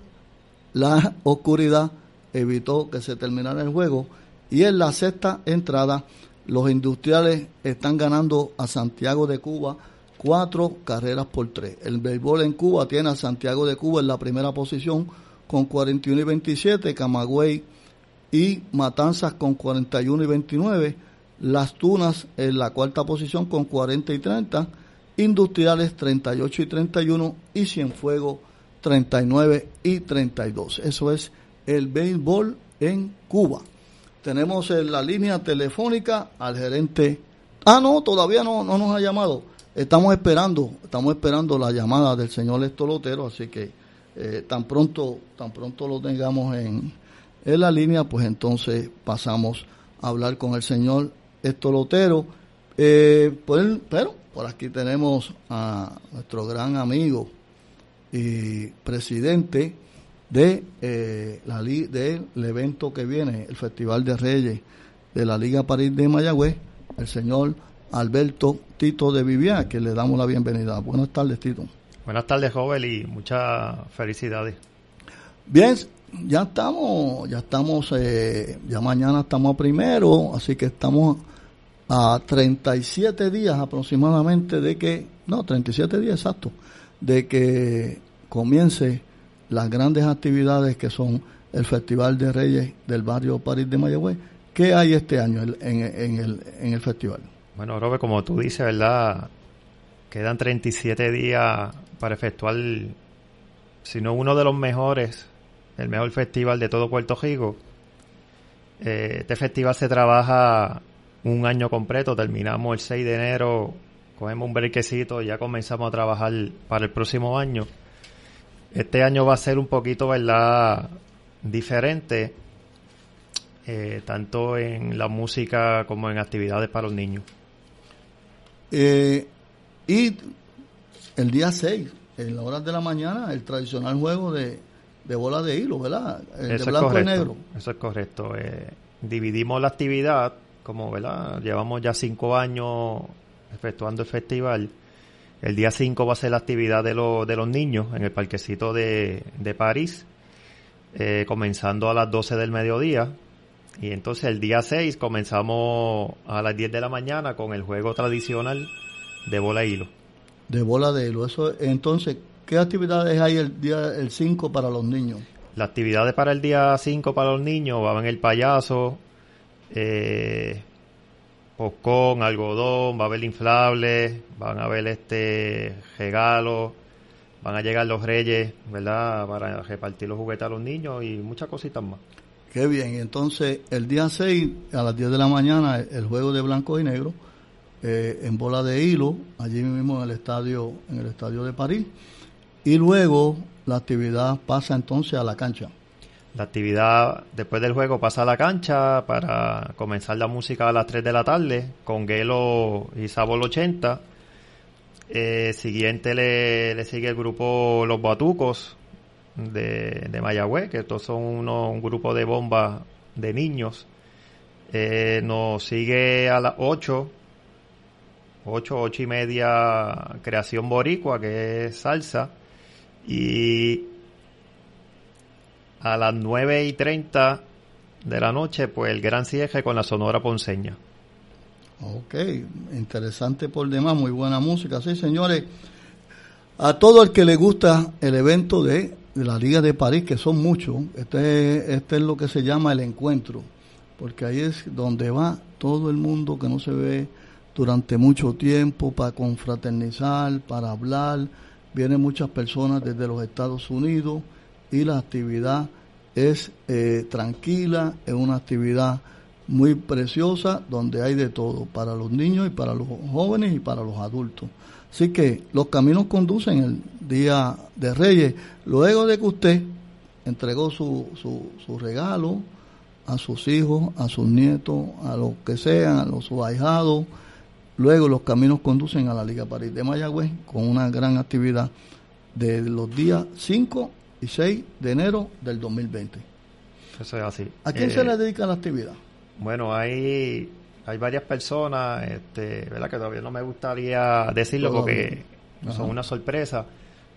la oscuridad evitó que se terminara el juego y en la sexta entrada los industriales están ganando a Santiago de Cuba cuatro carreras por tres. El béisbol en Cuba tiene a Santiago de Cuba en la primera posición con 41 y 27, Camagüey y Matanzas con 41 y 29, Las Tunas en la cuarta posición con 40 y 30, Industriales 38 y 31 y Cienfuegos 39 y 32. Eso es el béisbol en Cuba. Tenemos en la línea telefónica al gerente. Ah, no, todavía no, no nos ha llamado. Estamos esperando, estamos esperando la llamada del señor Estolotero, así que eh, tan pronto, tan pronto lo tengamos en, en la línea, pues entonces pasamos a hablar con el señor Estolotero. Eh, pues, pero por aquí tenemos a nuestro gran amigo, y presidente de eh, la del evento que viene, el Festival de Reyes de la Liga París de Mayagüez, el señor Alberto Tito de Vivian, que le damos la bienvenida. Buenas tardes, Tito. Buenas tardes, joven, y muchas felicidades. Bien, ya estamos, ya estamos, eh, ya mañana estamos a primero, así que estamos a 37 días aproximadamente de que, no, 37 días exacto, de que comience las grandes actividades que son el Festival de Reyes del barrio París de Mayagüez. ¿Qué hay este año en, en, el, en el festival? Bueno, Robert, como tú dices, ¿verdad? Quedan 37 días para efectuar, si no uno de los mejores, el mejor festival de todo Puerto Rico. Eh, este festival se trabaja un año completo, terminamos el 6 de enero, cogemos un brequecito y ya comenzamos a trabajar para el próximo año. Este año va a ser un poquito, ¿verdad? Diferente, eh, tanto en la música como en actividades para los niños. Eh, y el día 6, en las horas de la mañana, el tradicional juego de, de bola de hilo, ¿verdad? de blanco y negro. Eso es correcto. Eh, dividimos la actividad, como, ¿verdad? Llevamos ya cinco años efectuando el festival el día 5 va a ser la actividad de, de los niños en el parquecito de, París, eh, comenzando a las 12 del mediodía. Y entonces el día 6 comenzamos a las 10 de la mañana con el juego tradicional de bola de hilo. De bola de hilo. Eso, entonces, ¿qué actividades hay el día el 5 para los niños? Las actividades para el día 5 para los niños van el payaso, eh, con algodón, va a haber inflables, van a haber este regalos, van a llegar los reyes, ¿verdad? Para repartir los juguetes a los niños y muchas cositas más. Qué bien, entonces el día 6 a las 10 de la mañana el juego de blanco y negro eh, en bola de hilo, allí mismo en el estadio, en el estadio de París, y luego la actividad pasa entonces a la cancha. La actividad después del juego pasa a la cancha para comenzar la música a las 3 de la tarde con Gelo y Sabol 80. Eh, siguiente le, sigue el grupo Los Batucos de, de Mayagüez, que estos son un grupo de bombas de niños. Eh, nos sigue a las 8, 8, 8 y media Creación Boricua, que es salsa. Y a las 9 y 30 de la noche, pues el gran cierre con la Sonora Ponceña. Ok, interesante por demás, muy buena música. Sí, señores, a todo el que le gusta el evento de, la Liga de París, que son muchos, este, este es lo que se llama el encuentro, porque ahí es donde va todo el mundo que no se ve durante mucho tiempo para confraternizar, para hablar. Vienen muchas personas desde los Estados Unidos y la actividad es eh, tranquila, es una actividad muy preciosa donde hay de todo, para los niños y para los jóvenes y para los adultos. Así que los caminos conducen el día de Reyes, luego de que usted entregó su, su, su regalo a sus hijos, a sus nietos, a los que sean, a los ahijados, luego los caminos conducen a la Liga París de Mayagüez con una gran actividad de los días 5 y 6 de enero del 2020. Eso es así. ¿A quién se eh, le dedica la actividad? Bueno, hay, hay varias personas, este, ¿verdad? Que todavía no me gustaría decirlo porque son una sorpresa,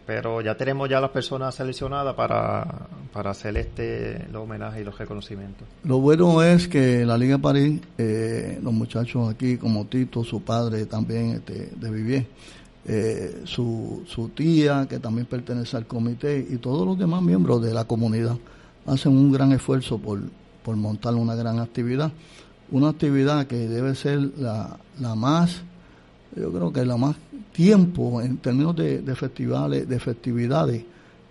pero ya tenemos ya las personas seleccionadas para, para hacer este los homenajes y los reconocimientos. Lo bueno es que la Liga París, eh, los muchachos aquí, como Tito, su padre también este, de Vivier, eh, su, su tía, que también pertenece al comité, y todos los demás miembros de la comunidad hacen un gran esfuerzo por, por montar una gran actividad. Una actividad que debe ser la, la más, yo creo que la más tiempo en términos de, de festivales, de festividades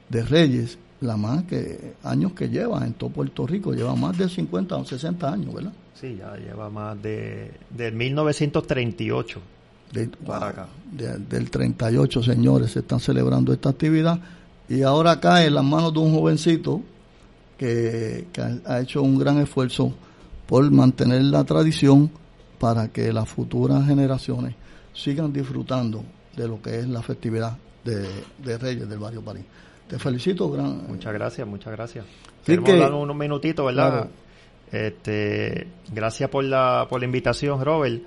de Reyes, la más que años que lleva en todo Puerto Rico, lleva más de 50 o 60 años, ¿verdad? Sí, ya lleva más de, de 1938 del 38 señores se están celebrando esta actividad y ahora cae en las manos de un jovencito que, ha, hecho un gran esfuerzo por mantener la tradición para que las futuras generaciones sigan disfrutando de lo que es la festividad de, Reyes del barrio París. Te felicito, gran. Muchas gracias, muchas gracias. Queremos dar unos minutitos, ¿verdad? Este, gracias por la, por la invitación, Robert.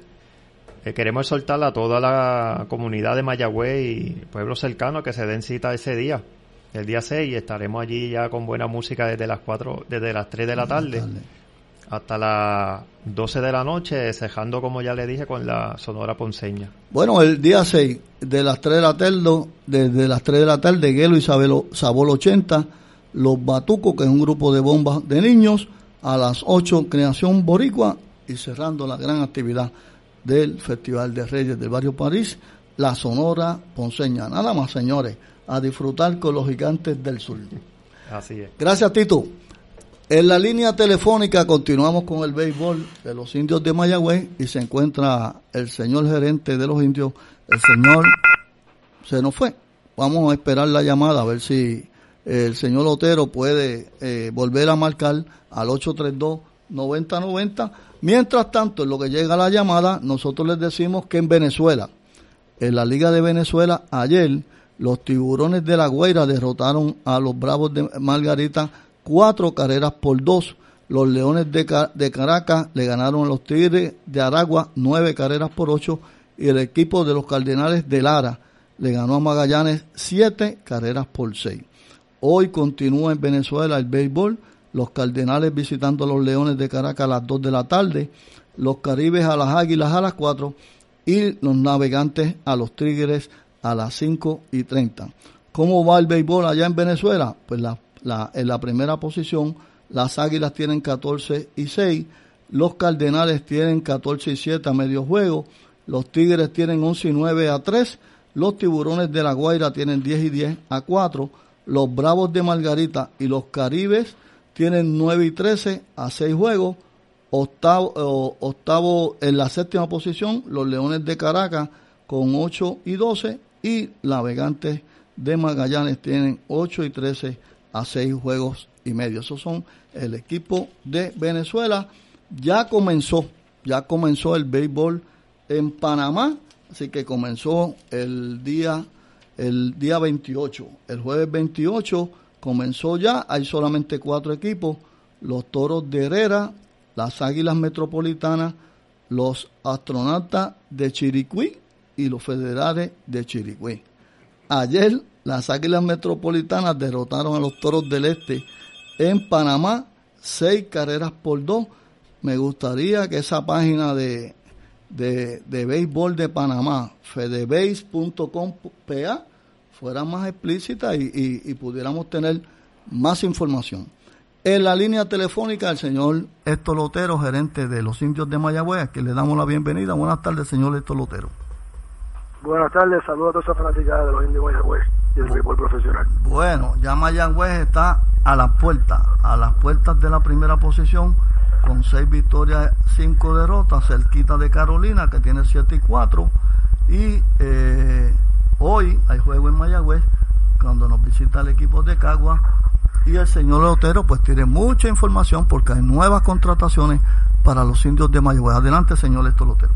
Eh, queremos exhortar a toda la comunidad de Mayagüez y pueblos cercanos que se den cita ese día, el día 6. Estaremos allí ya con buena música desde las 4, desde las 3 de la tarde hasta las 12 de la noche, cejando, como ya le dije, con la Sonora Ponceña. Bueno, el día 6, de las 3 de la tarde, desde las 3 de la tarde, Guelo y Sabol 80, Los Batucos, que es un grupo de bombas de niños, a las 8, Creación Boricua, y cerrando la gran actividad del Festival de Reyes del Barrio París, la Sonora Ponceña. Nada más, señores, a disfrutar con los gigantes del sur. Así es. Gracias, Tito. En la línea telefónica continuamos con el béisbol de los indios de Mayagüez y se encuentra el señor gerente de los indios, el señor se nos fue. Vamos a esperar la llamada a ver si el señor Otero puede eh, volver a marcar al 832-9090. Mientras tanto, en lo que llega la llamada, nosotros les decimos que en Venezuela, en la Liga de Venezuela, ayer los tiburones de la Guaira derrotaron a los Bravos de Margarita cuatro carreras por dos. Los Leones de, de Caracas le ganaron a los Tigres de Aragua nueve carreras por ocho y el equipo de los Cardenales de Lara le ganó a Magallanes siete carreras por seis. Hoy continúa en Venezuela el béisbol, los Cardenales visitando a los Leones de Caracas a las dos de la tarde, los Caribes a las Águilas a las cuatro y los Navegantes a los Tigres a las cinco y treinta. ¿Cómo va el béisbol allá en Venezuela? Pues la en la primera posición, las Águilas tienen 14 y 6, los Cardenales tienen 14 y 7 a medio juego, los Tigres tienen 11 y 9 a 3, los Tiburones de la Guaira tienen 10 y 10 a 4, los Bravos de Margarita y los Caribes tienen 9 y 13 a 6 juegos, octavo, octavo en la séptima posición, los Leones de Caracas con 8 y 12 y Navegantes de Magallanes tienen 8 y 13 a seis juegos y medio. Esos son el equipo de Venezuela. Ya comenzó, ya comenzó el béisbol en Panamá, así que comenzó el día el día 28, el jueves 28 comenzó ya, hay solamente cuatro equipos, los Toros de Herrera, las Águilas Metropolitanas, los Astronautas de Chiriquí y los Federales de Chiriquí. Ayer las Águilas Metropolitanas derrotaron a los Toros del Este en Panamá, seis carreras por dos. Me gustaría que esa página de, de, de béisbol de Panamá, fedebase.com.pa, fuera más explícita y, y, pudiéramos tener más información. En la línea telefónica, el señor Héctor Lotero, gerente de los indios de Mayagüez, que le damos la bienvenida. Buenas tardes, señor Héctor Lotero. Buenas tardes, saludos a toda esa fanaticada de los indios de Mayagüez y el béisbol profesional. Bueno, ya Mayagüez está a las puertas, a las puertas de la primera posición, con seis victorias, cinco derrotas, cerquita de Carolina, que tiene siete y cuatro. Y eh, hoy hay juego en Mayagüez, cuando nos visita el equipo de Cagua. Y el señor Otero pues tiene mucha información porque hay nuevas contrataciones para los indios de Mayagüez. Adelante, señor Héctor Lotero.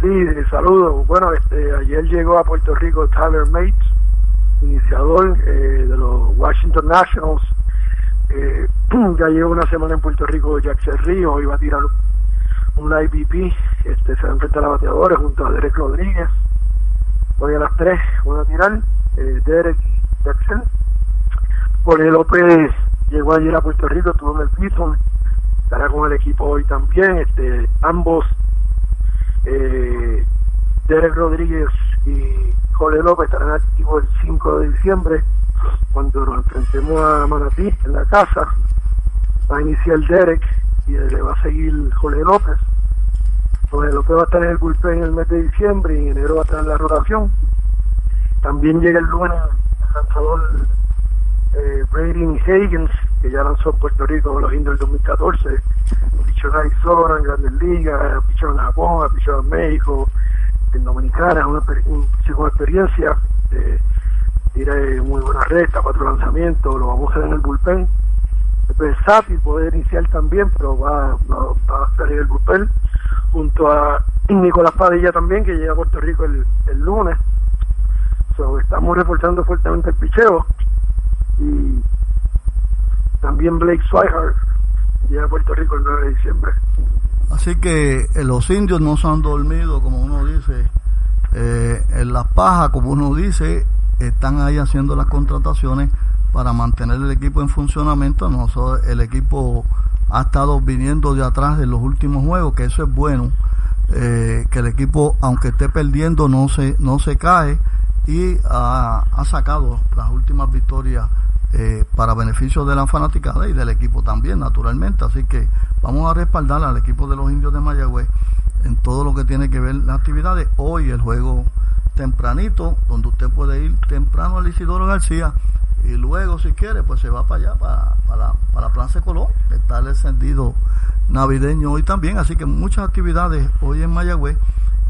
Sí, saludos. Bueno, este, ayer llegó a Puerto Rico Tyler Mates, iniciador eh, de los Washington Nationals. Eh, ya lleva una semana en Puerto Rico Jackson Río, iba a tirar un live BP, este, se va a enfrentar a bateadores junto a Derek Rodríguez. Hoy a las 3 voy a tirar eh, Derek Jackson. Jorge López llegó ayer a Puerto Rico, estuvo en el piso, estará con el equipo hoy también. Este, ambos eh, Derek Rodríguez y Jorge López estarán activos el 5 de diciembre cuando nos enfrentemos a Manatí en la casa. Va a iniciar Derek y le va a seguir Jorge López. Jorge López va a estar en el bullpen en el mes de diciembre y en enero va a estar en la rotación. También llega el lunes el lanzador eh, Brady Higgins, que ya lanzó en Puerto Rico los indios del 2014, pichó en Arizona, en Grandes Ligas, pichó en Japón, pichó en México, en Dominicana, una, una experiencia, eh, tira muy buena recta, cuatro lanzamientos, lo vamos a hacer en el bullpen. Es versátil, puede iniciar también, pero va, a estar en el bullpen, junto a Nicolás Padilla también, que llega a Puerto Rico el, el lunes. estamos reforzando fuertemente el picheo y también Blake Swihart llega a Puerto Rico el 9 de diciembre. Así que eh, los indios no se han dormido, como uno dice, eh, en las pajas, como uno dice, están ahí haciendo las contrataciones para mantener el equipo en funcionamiento. Nosotros, el equipo ha estado viniendo de atrás en los últimos juegos, que eso es bueno, eh, que el equipo, aunque esté perdiendo, no se, no se cae y ha, ha sacado las últimas victorias eh, para beneficio de la fanaticada y del equipo también, naturalmente. Así que vamos a respaldar al equipo de los indios de Mayagüez en todo lo que tiene que ver las actividades. Hoy el juego tempranito, donde usted puede ir temprano al Isidoro García y luego si quiere pues se va para allá, para, para, para Plaza Colón, está el encendido navideño hoy también, así que muchas actividades hoy en Mayagüez,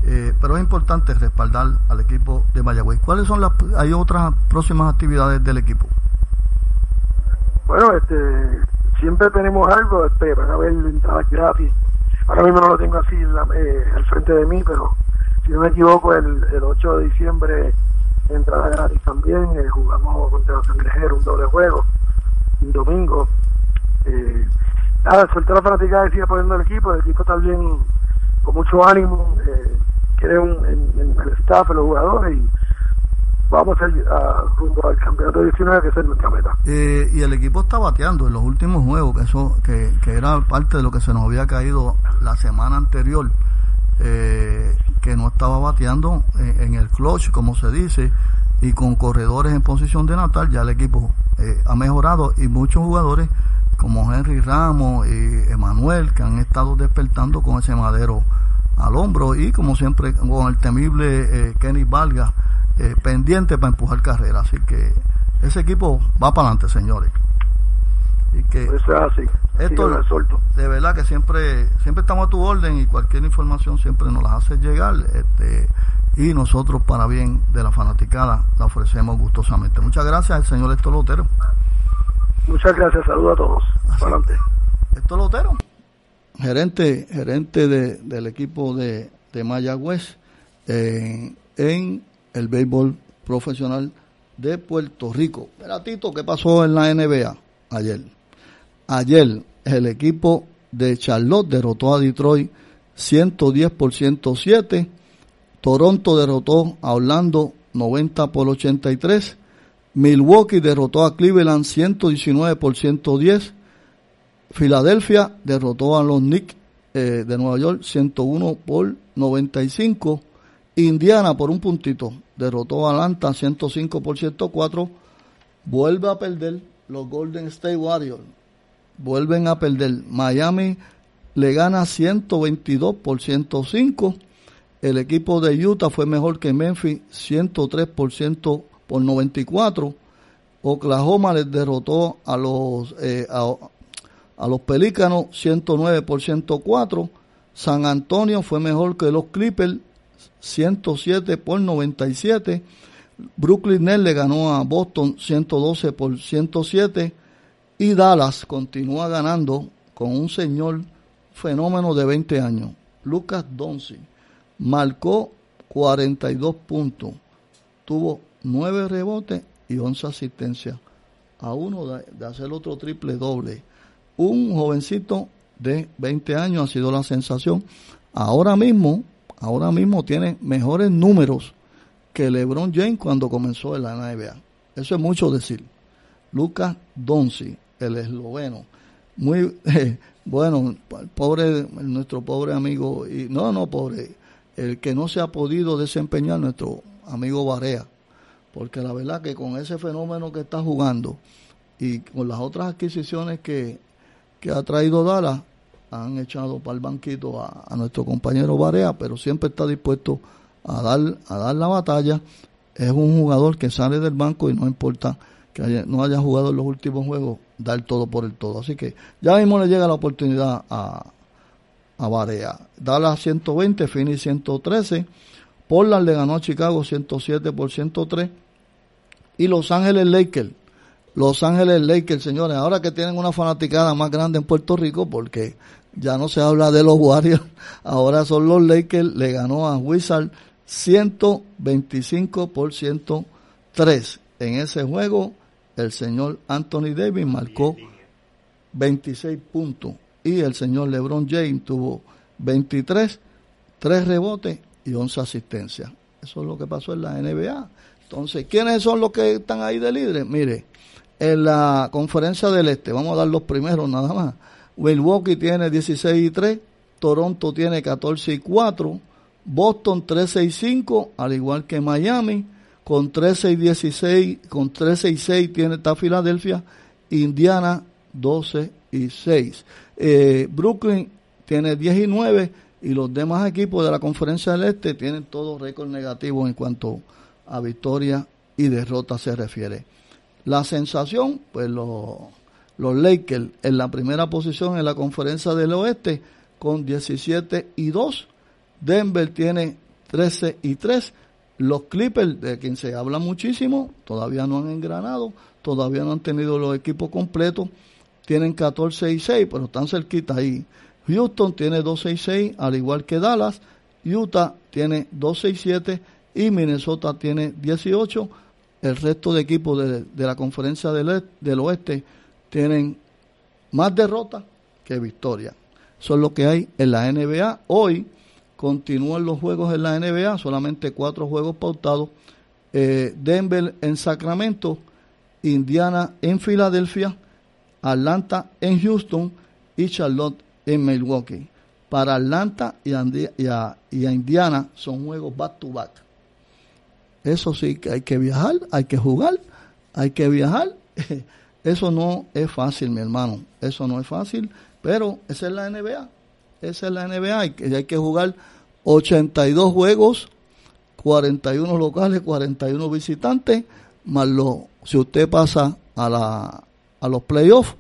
eh, pero es importante respaldar al equipo de Mayagüez. ¿Cuáles son las, hay otras próximas actividades del equipo? Bueno, este, siempre tenemos algo, este, a haber entradas gratis. Ahora mismo no lo tengo así eh, al frente de mí, pero si no me equivoco, el, el 8 de diciembre entrada gratis también. Eh, jugamos contra los cangrejeros un doble juego, un domingo. Eh, nada, suelta la fanática y sigue poniendo el equipo. El equipo también con mucho ánimo, eh, quiere un, en, el staff, en los jugadores y vamos a, a rumbo al campeonato 19 que es nuestra meta. Eh, y el equipo está bateando en los últimos juegos, que eso que, que era parte de lo que se nos había caído la semana anterior, eh, que no estaba bateando en, en, el clutch, como se dice, y con corredores en posición de natal, ya el equipo eh, ha mejorado y muchos jugadores como Henry Ramos y Emanuel que han estado despertando con ese madero al hombro y como siempre con el temible eh, Kenny Valga eh, pendiente para empujar carrera. Así que ese equipo va para adelante, señores. Y que Eso es así. Esto, de verdad que siempre siempre estamos a tu orden y cualquier información siempre nos las hace llegar. Este, y nosotros, para bien de la fanaticada, la ofrecemos gustosamente. Muchas gracias, el señor Héctor Lotero. Muchas gracias, saludos a todos. Adelante. Héctor Lotero, gerente, gerente de, del equipo de, de Mayagüez eh, en el béisbol profesional de Puerto Rico. Pero Tito, ¿qué pasó en la NBA ayer? Ayer el equipo de Charlotte derrotó a Detroit 110 por 107. Toronto derrotó a Orlando 90 por 83. Milwaukee derrotó a Cleveland 119 por 110. Filadelfia derrotó a los Knicks eh, de Nueva York 101 por 95. Indiana por un puntito derrotó a Atlanta 105 por 104. Vuelve a perder los Golden State Warriors. Vuelven a perder. Miami le gana 122 por 105. El equipo de Utah fue mejor que Memphis 103 por, por 94. Oklahoma les derrotó a los eh, a, a los Pelícanos 109 por 104. San Antonio fue mejor que los Clippers 107 por 97. Brooklyn Nets le ganó a Boston 112 por 107 y Dallas continúa ganando con un señor fenómeno de 20 años, Lucas Donzi. Marcó 42 puntos, tuvo 9 rebotes y 11 asistencias. A uno de, hacer otro triple doble. Un jovencito de 20 años ha sido la sensación. Ahora mismo ahora mismo tiene mejores números que LeBron James cuando comenzó en la NBA. Eso es mucho decir. Lucas Donzi, el esloveno, muy bueno, pobre nuestro pobre amigo y no, no pobre, el que no se ha podido desempeñar nuestro amigo Barea, porque la verdad que con ese fenómeno que está jugando y con las otras adquisiciones que, que ha traído Dallas, han echado para el banquito a, nuestro compañero Barea, pero siempre está dispuesto a dar, a dar la batalla. Es un jugador que sale del banco y no importa que no haya jugado en los últimos juegos, dar todo por el todo. Así que ya mismo le llega la oportunidad a, a Barea. Dallas 120, Phoenix 113. Portland le ganó a Chicago 107 por 103. Y Los Ángeles Lakers. Los Ángeles Lakers, señores, ahora que tienen una fanaticada más grande en Puerto Rico, porque ya no se habla de los Warriors, ahora son los Lakers, le ganó a Wizard 125 por 100 3. En ese juego, el señor Anthony Davis marcó 26 puntos y el señor LeBron James tuvo 23, 3 rebotes y 11 asistencias. Eso es lo que pasó en la NBA. Entonces, ¿quiénes son los que están ahí de líderes? Mire, en la conferencia del Este, vamos a dar los primeros nada más. Milwaukee tiene 16 y 3, Toronto tiene 14 y 4, Boston 13 y 5, al igual que Miami, con 13 y 16, con 13 y 6 tiene está Filadelfia, Indiana 12 y 6. Eh, Brooklyn tiene 10 y 9 y los demás equipos de la conferencia del Este tienen todos récord negativos en cuanto a victoria y derrota se refiere. La sensación, pues los, los Lakers en la primera posición en la conferencia del Oeste con 17 y 2. Denver tiene 13 y 3. Los Clippers, de quien se habla muchísimo, todavía no han engranado, todavía no han tenido los equipos completos. Tienen 14 y 6, pero están cerquita ahí. Houston tiene 12 y 6, al igual que Dallas. Utah tiene 12 y 7 y Minnesota tiene 18. El resto de equipos de, la conferencia del, del oeste tienen más derrotas que victorias. Eso es lo que hay en la NBA. Hoy continúan los juegos en la NBA, solamente cuatro juegos pautados. Eh, Denver en Sacramento, Indiana en Filadelfia, Atlanta en Houston y Charlotte en Milwaukee. Para Atlanta y a, Indiana son juegos back to back. Eso sí que hay que viajar, hay que jugar, hay que viajar. Eso no es fácil, mi hermano. Eso no es fácil. Pero esa es la NBA. Esa es la NBA. Hay que, hay que jugar 82 juegos, 41 locales, 41 visitantes, más lo, si usted pasa a, la, a los playoffs,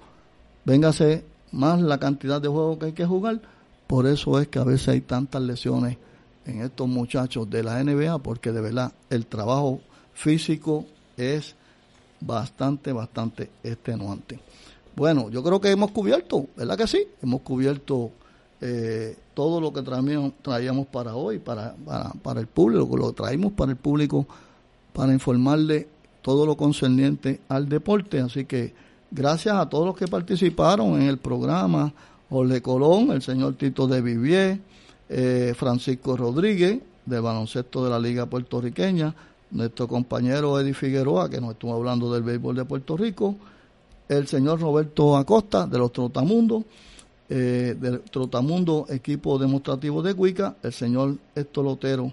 véngase más la cantidad de juegos que hay que jugar. Por eso es que a veces hay tantas lesiones en estos muchachos de la NBA, porque de verdad el trabajo físico es bastante, bastante extenuante. Bueno, yo creo que hemos cubierto, ¿verdad que sí? Hemos cubierto eh, todo lo que traíamos, para hoy, para, para, para el público, lo traímos para el público, para informarle todo lo concerniente al deporte. Así que gracias a todos los que participaron en el programa, Jorge Colón, el señor Tito de Vivier, eh, Francisco Rodríguez, del baloncesto de la Liga Puertorriqueña, nuestro compañero Eddie Figueroa, que nos estuvo hablando del béisbol de Puerto Rico, el señor Roberto Acosta de los Trotamundos, eh, del Trotamundo Equipo Demostrativo de Cuica, el señor Héctor Lotero,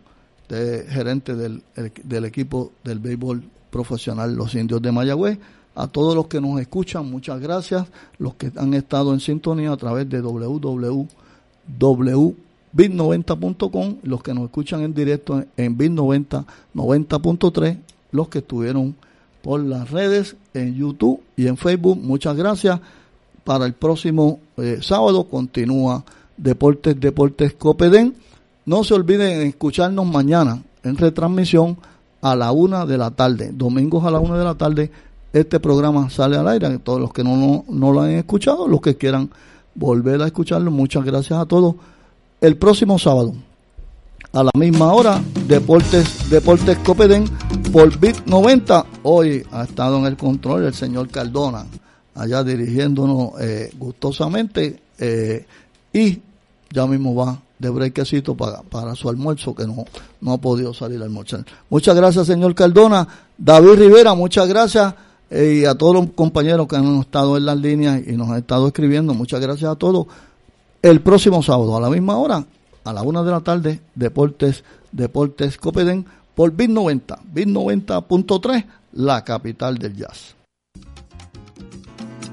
de, gerente del, del equipo del béisbol profesional Los Indios de Mayagüez. A todos los que nos escuchan, muchas gracias. Los que han estado en sintonía a través de www.bit90.com, los que nos escuchan en directo en Bit90 90.3, los que estuvieron por las redes, en YouTube y en Facebook. Muchas gracias. Para el próximo eh, sábado continúa Deportes Deportes Copedén. No se olviden de escucharnos mañana en retransmisión a la una de la tarde. Domingos a la una de la tarde este programa sale al aire. Todos los que no, no lo han escuchado, los que quieran volver a escucharlo, muchas gracias a todos. El próximo sábado, a la misma hora, Deportes, Deportes Copedén por Bit 90. Hoy ha estado en el control el señor Cardona, allá dirigiéndonos eh, gustosamente eh, y ya mismo va de brequecito para, para su almuerzo que no, no ha podido salir a almorzar. Muchas gracias, señor Cardona. David Rivera, muchas gracias. Eh, y a todos los compañeros que han estado en las líneas y nos han estado escribiendo, muchas gracias a todos. El próximo sábado a la misma hora, a la una de la tarde, Deportes, Deportes Copeden por BIT 90, BIT 90.3, la capital del jazz.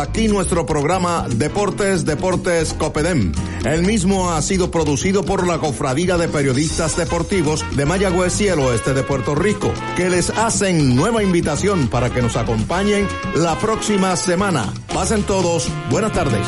Aquí nuestro programa Deportes, Deportes Copedem. El mismo ha sido producido por la Cofradía de Periodistas Deportivos de Mayagüez y el oeste de Puerto Rico, que les hacen nueva invitación para que nos acompañen la próxima semana. Pasen todos, buenas tardes.